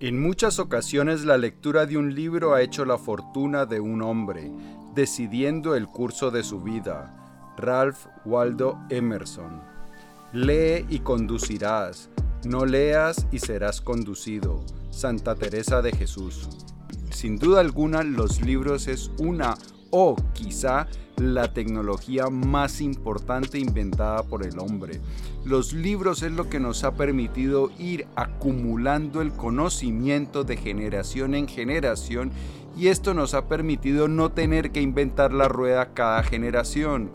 En muchas ocasiones la lectura de un libro ha hecho la fortuna de un hombre, decidiendo el curso de su vida. Ralph Waldo Emerson. Lee y conducirás, no leas y serás conducido. Santa Teresa de Jesús. Sin duda alguna los libros es una o quizá la tecnología más importante inventada por el hombre. Los libros es lo que nos ha permitido ir acumulando el conocimiento de generación en generación y esto nos ha permitido no tener que inventar la rueda cada generación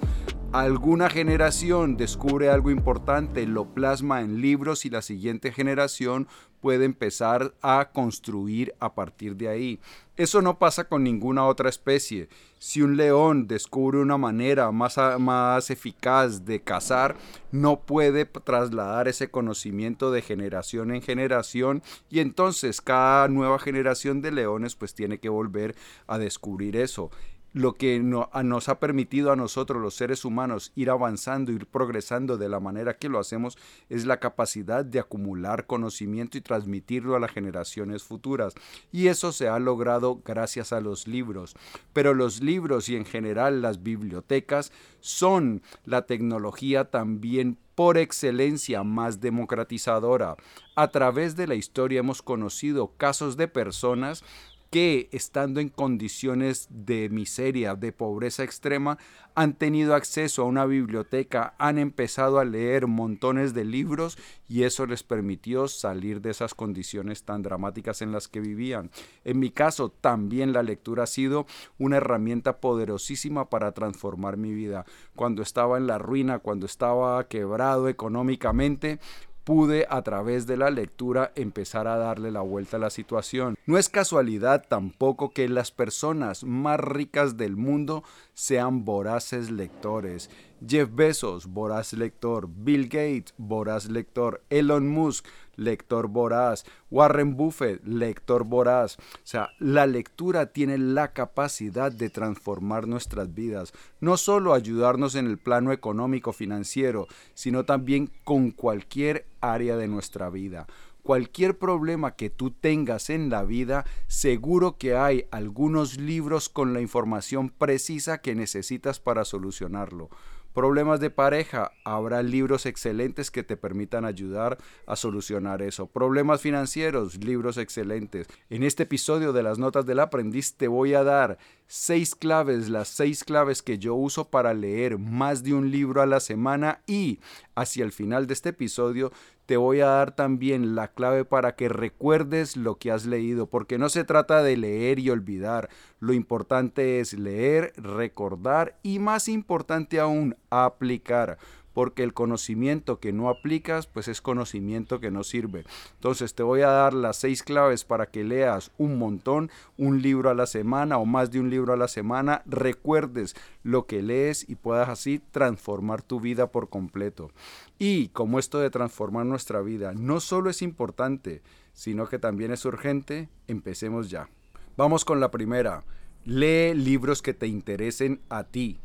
alguna generación descubre algo importante, lo plasma en libros y la siguiente generación puede empezar a construir a partir de ahí. Eso no pasa con ninguna otra especie. Si un león descubre una manera más, más eficaz de cazar, no puede trasladar ese conocimiento de generación en generación y entonces cada nueva generación de leones pues tiene que volver a descubrir eso lo que nos ha permitido a nosotros los seres humanos ir avanzando, ir progresando de la manera que lo hacemos, es la capacidad de acumular conocimiento y transmitirlo a las generaciones futuras. Y eso se ha logrado gracias a los libros. Pero los libros y en general las bibliotecas son la tecnología también por excelencia más democratizadora. A través de la historia hemos conocido casos de personas que estando en condiciones de miseria, de pobreza extrema, han tenido acceso a una biblioteca, han empezado a leer montones de libros y eso les permitió salir de esas condiciones tan dramáticas en las que vivían. En mi caso, también la lectura ha sido una herramienta poderosísima para transformar mi vida. Cuando estaba en la ruina, cuando estaba quebrado económicamente, pude a través de la lectura empezar a darle la vuelta a la situación. No es casualidad tampoco que las personas más ricas del mundo sean voraces lectores. Jeff Bezos, voraz lector. Bill Gates, voraz lector. Elon Musk, lector voraz. Warren Buffett, lector voraz. O sea, la lectura tiene la capacidad de transformar nuestras vidas. No solo ayudarnos en el plano económico financiero, sino también con cualquier área de nuestra vida cualquier problema que tú tengas en la vida, seguro que hay algunos libros con la información precisa que necesitas para solucionarlo. Problemas de pareja, habrá libros excelentes que te permitan ayudar a solucionar eso. Problemas financieros, libros excelentes. En este episodio de las notas del aprendiz te voy a dar seis claves, las seis claves que yo uso para leer más de un libro a la semana y hacia el final de este episodio te voy a dar también la clave para que recuerdes lo que has leído, porque no se trata de leer y olvidar, lo importante es leer, recordar y más importante aún, aplicar porque el conocimiento que no aplicas, pues es conocimiento que no sirve. Entonces te voy a dar las seis claves para que leas un montón, un libro a la semana o más de un libro a la semana, recuerdes lo que lees y puedas así transformar tu vida por completo. Y como esto de transformar nuestra vida no solo es importante, sino que también es urgente, empecemos ya. Vamos con la primera. Lee libros que te interesen a ti.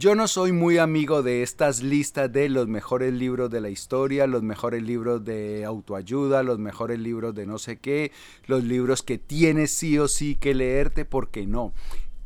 Yo no soy muy amigo de estas listas de los mejores libros de la historia, los mejores libros de autoayuda, los mejores libros de no sé qué, los libros que tienes sí o sí que leerte, porque no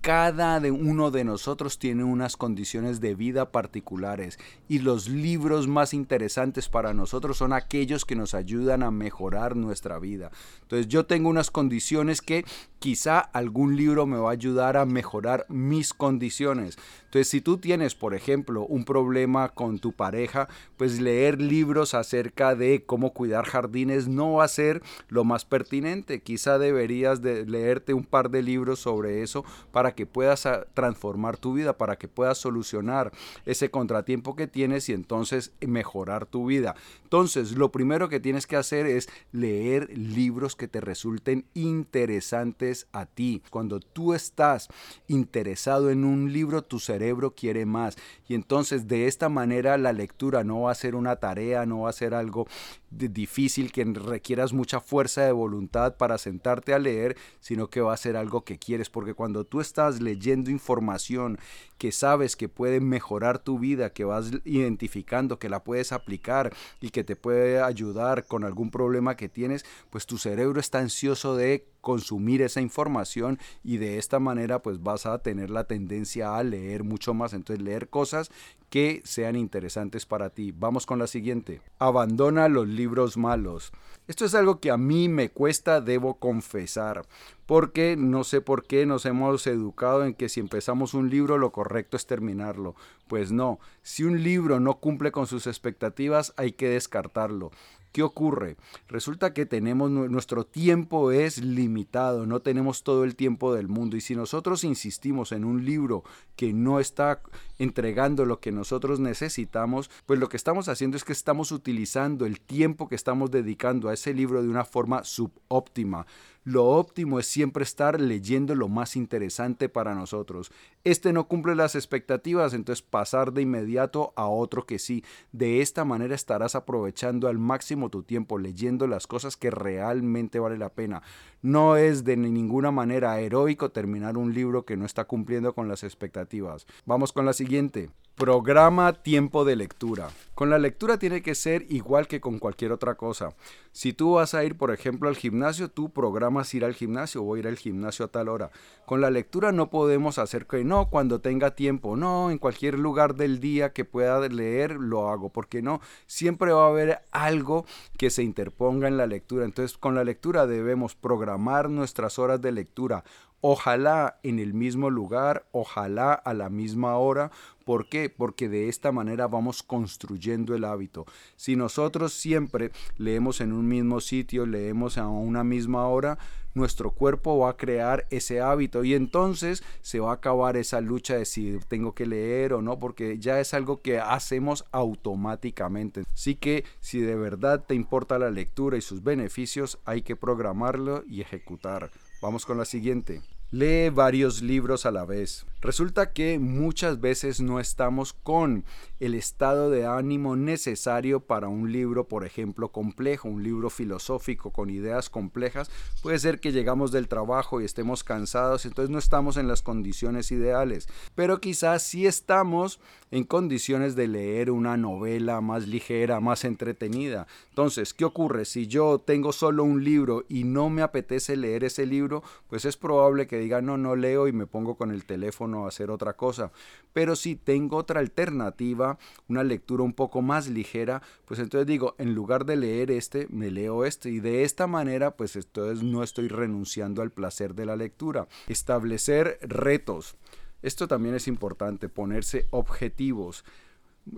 cada uno de nosotros tiene unas condiciones de vida particulares y los libros más interesantes para nosotros son aquellos que nos ayudan a mejorar nuestra vida. Entonces yo tengo unas condiciones que quizá algún libro me va a ayudar a mejorar mis condiciones. Entonces si tú tienes, por ejemplo, un problema con tu pareja, pues leer libros acerca de cómo cuidar jardines no va a ser lo más pertinente. Quizá deberías de leerte un par de libros sobre eso para que puedas ah, transformar tu vida, para que puedas solucionar ese contratiempo que tienes y entonces mejorar tu vida. Entonces, lo primero que tienes que hacer es leer libros que te resulten interesantes a ti. Cuando tú estás interesado en un libro, tu cerebro quiere más. Y entonces de esta manera la lectura no va a ser una tarea, no va a ser algo difícil que requieras mucha fuerza de voluntad para sentarte a leer, sino que va a ser algo que quieres. Porque cuando tú estás leyendo información que sabes que puede mejorar tu vida, que vas identificando, que la puedes aplicar y que te puede ayudar con algún problema que tienes, pues tu cerebro está ansioso de consumir esa información y de esta manera pues vas a tener la tendencia a leer mucho más. Entonces leer cosas que sean interesantes para ti. Vamos con la siguiente. Abandona los libros malos. Esto es algo que a mí me cuesta, debo confesar, porque no sé por qué nos hemos educado en que si empezamos un libro lo correcto es terminarlo. Pues no, si un libro no cumple con sus expectativas hay que descartarlo. ¿Qué ocurre? Resulta que tenemos nuestro tiempo es limitado, no tenemos todo el tiempo del mundo y si nosotros insistimos en un libro que no está entregando lo que nosotros necesitamos, pues lo que estamos haciendo es que estamos utilizando el tiempo que estamos dedicando a ese libro de una forma subóptima. Lo óptimo es siempre estar leyendo lo más interesante para nosotros. Este no cumple las expectativas, entonces pasar de inmediato a otro que sí. De esta manera estarás aprovechando al máximo tu tiempo leyendo las cosas que realmente vale la pena. No es de ninguna manera heroico terminar un libro que no está cumpliendo con las expectativas. Vamos con la siguiente. Programa tiempo de lectura. Con la lectura tiene que ser igual que con cualquier otra cosa. Si tú vas a ir, por ejemplo, al gimnasio, tú programas ir al gimnasio o ir al gimnasio a tal hora. Con la lectura no podemos hacer que no, cuando tenga tiempo, no, en cualquier lugar del día que pueda leer, lo hago, porque no, siempre va a haber algo que se interponga en la lectura. Entonces, con la lectura debemos programar nuestras horas de lectura Ojalá en el mismo lugar, ojalá a la misma hora. ¿Por qué? Porque de esta manera vamos construyendo el hábito. Si nosotros siempre leemos en un mismo sitio, leemos a una misma hora, nuestro cuerpo va a crear ese hábito y entonces se va a acabar esa lucha de si tengo que leer o no, porque ya es algo que hacemos automáticamente. Así que si de verdad te importa la lectura y sus beneficios, hay que programarlo y ejecutar. Vamos con la siguiente. Lee varios libros a la vez. Resulta que muchas veces no estamos con el estado de ánimo necesario para un libro, por ejemplo, complejo, un libro filosófico con ideas complejas. Puede ser que llegamos del trabajo y estemos cansados, entonces no estamos en las condiciones ideales. Pero quizás sí estamos en condiciones de leer una novela más ligera, más entretenida. Entonces, ¿qué ocurre? Si yo tengo solo un libro y no me apetece leer ese libro, pues es probable que diga, no, no leo y me pongo con el teléfono a hacer otra cosa. Pero si tengo otra alternativa, una lectura un poco más ligera, pues entonces digo, en lugar de leer este, me leo este. Y de esta manera, pues entonces no estoy renunciando al placer de la lectura. Establecer retos. Esto también es importante, ponerse objetivos.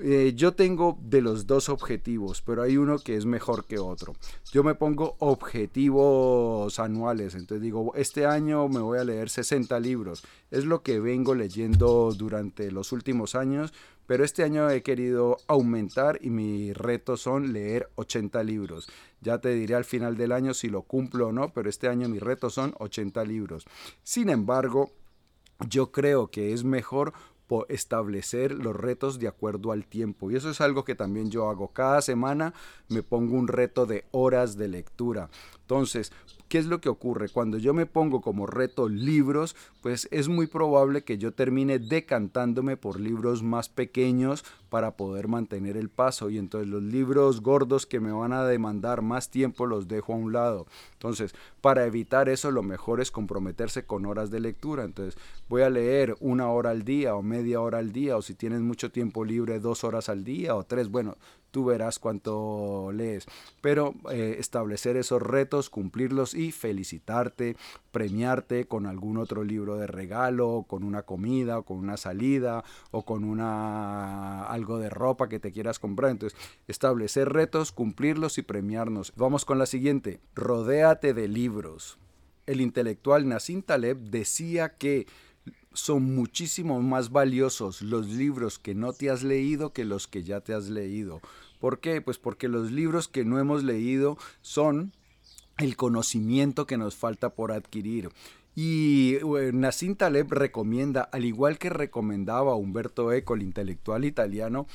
Eh, yo tengo de los dos objetivos, pero hay uno que es mejor que otro. Yo me pongo objetivos anuales, entonces digo, este año me voy a leer 60 libros. Es lo que vengo leyendo durante los últimos años, pero este año he querido aumentar y mi reto son leer 80 libros. Ya te diré al final del año si lo cumplo o no, pero este año mi reto son 80 libros. Sin embargo, yo creo que es mejor establecer los retos de acuerdo al tiempo. Y eso es algo que también yo hago. Cada semana me pongo un reto de horas de lectura. Entonces, ¿qué es lo que ocurre? Cuando yo me pongo como reto libros, pues es muy probable que yo termine decantándome por libros más pequeños para poder mantener el paso. Y entonces los libros gordos que me van a demandar más tiempo los dejo a un lado. Entonces, para evitar eso, lo mejor es comprometerse con horas de lectura. Entonces, voy a leer una hora al día o media hora al día, o si tienes mucho tiempo libre, dos horas al día o tres. Bueno, tú verás cuánto lees. Pero eh, establecer esos retos, cumplirlos y felicitarte, premiarte con algún otro libro de regalo, con una comida, o con una salida, o con una algo de ropa que te quieras comprar. Entonces, establecer retos, cumplirlos y premiarnos. Vamos con la siguiente. Rodéate de libros. El intelectual Nassim Taleb decía que son muchísimo más valiosos los libros que no te has leído que los que ya te has leído. ¿Por qué? Pues porque los libros que no hemos leído son el conocimiento que nos falta por adquirir. Y eh, Nassim Taleb recomienda, al igual que recomendaba Humberto Eco, el intelectual italiano,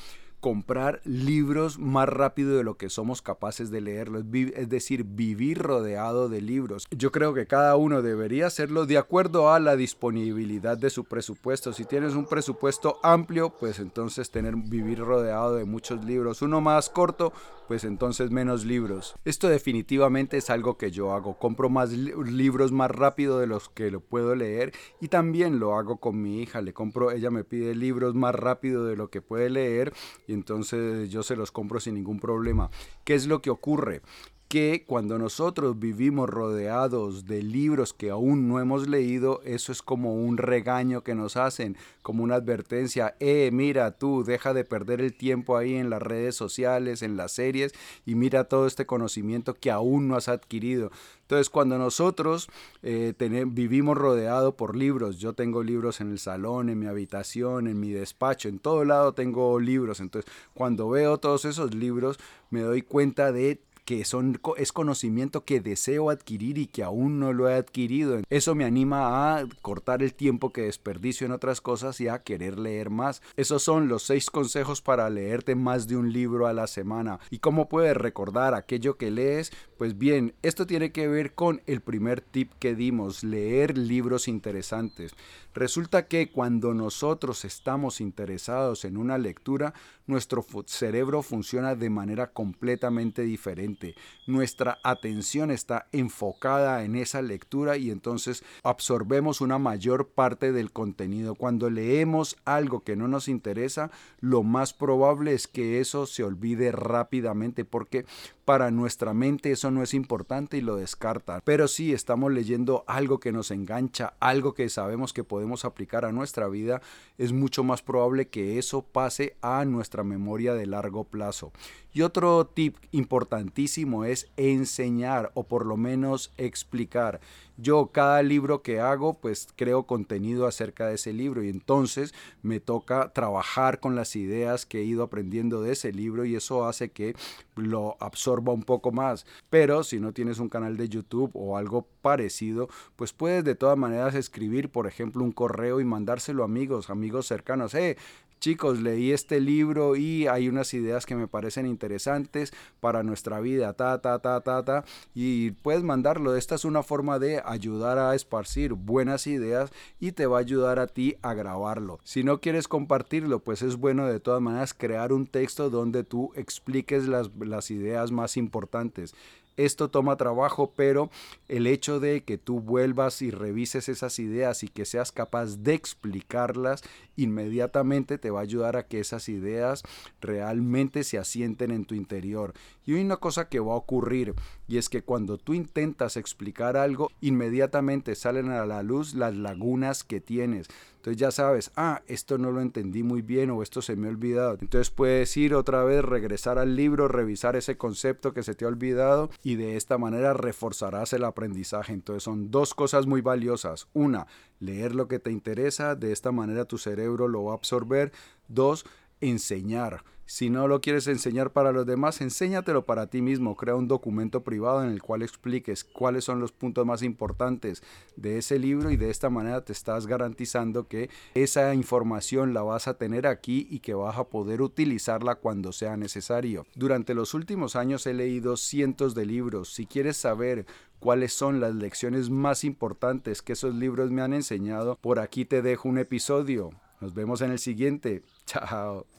comprar libros más rápido de lo que somos capaces de leerlos, es decir, vivir rodeado de libros. Yo creo que cada uno debería hacerlo de acuerdo a la disponibilidad de su presupuesto. Si tienes un presupuesto amplio, pues entonces tener vivir rodeado de muchos libros. Uno más corto, pues entonces menos libros. Esto definitivamente es algo que yo hago. Compro más libros más rápido de los que lo puedo leer y también lo hago con mi hija. Le compro, ella me pide libros más rápido de lo que puede leer entonces yo se los compro sin ningún problema. ¿Qué es lo que ocurre? Que cuando nosotros vivimos rodeados de libros que aún no hemos leído, eso es como un regaño que nos hacen, como una advertencia, eh, mira tú, deja de perder el tiempo ahí en las redes sociales, en las series, y mira todo este conocimiento que aún no has adquirido. Entonces, cuando nosotros eh, vivimos rodeados por libros, yo tengo libros en el salón, en mi habitación, en mi despacho, en todo lado tengo libros. Entonces, cuando veo todos esos libros, me doy cuenta de que son, es conocimiento que deseo adquirir y que aún no lo he adquirido. Eso me anima a cortar el tiempo que desperdicio en otras cosas y a querer leer más. Esos son los seis consejos para leerte más de un libro a la semana. ¿Y cómo puedes recordar aquello que lees? Pues bien, esto tiene que ver con el primer tip que dimos, leer libros interesantes. Resulta que cuando nosotros estamos interesados en una lectura, nuestro cerebro funciona de manera completamente diferente. Nuestra atención está enfocada en esa lectura y entonces absorbemos una mayor parte del contenido. Cuando leemos algo que no nos interesa, lo más probable es que eso se olvide rápidamente porque para nuestra mente eso no es importante y lo descarta. Pero si estamos leyendo algo que nos engancha, algo que sabemos que podemos aplicar a nuestra vida, es mucho más probable que eso pase a nuestra memoria de largo plazo. Y otro tip importantísimo es enseñar o por lo menos explicar. Yo cada libro que hago pues creo contenido acerca de ese libro y entonces me toca trabajar con las ideas que he ido aprendiendo de ese libro y eso hace que lo absorba un poco más. Pero si no tienes un canal de YouTube o algo parecido, pues puedes de todas maneras escribir, por ejemplo, un correo y mandárselo a amigos, amigos cercanos. Eh, chicos, leí este libro y hay unas ideas que me parecen interesantes para nuestra vida, ta, ta, ta, ta, ta, y puedes mandarlo. Esta es una forma de ayudar a esparcir buenas ideas y te va a ayudar a ti a grabarlo. Si no quieres compartirlo, pues es bueno de todas maneras crear un texto donde tú expliques las, las ideas más importantes. Esto toma trabajo, pero el hecho de que tú vuelvas y revises esas ideas y que seas capaz de explicarlas inmediatamente te va a ayudar a que esas ideas realmente se asienten en tu interior. Y hay una cosa que va a ocurrir y es que cuando tú intentas explicar algo, inmediatamente salen a la luz las lagunas que tienes. Entonces ya sabes, ah, esto no lo entendí muy bien o esto se me ha olvidado. Entonces puedes ir otra vez, regresar al libro, revisar ese concepto que se te ha olvidado y de esta manera reforzarás el aprendizaje. Entonces son dos cosas muy valiosas. Una, leer lo que te interesa, de esta manera tu cerebro lo va a absorber. Dos, enseñar. Si no lo quieres enseñar para los demás, enséñatelo para ti mismo. Crea un documento privado en el cual expliques cuáles son los puntos más importantes de ese libro y de esta manera te estás garantizando que esa información la vas a tener aquí y que vas a poder utilizarla cuando sea necesario. Durante los últimos años he leído cientos de libros. Si quieres saber cuáles son las lecciones más importantes que esos libros me han enseñado, por aquí te dejo un episodio. Nos vemos en el siguiente. Chao.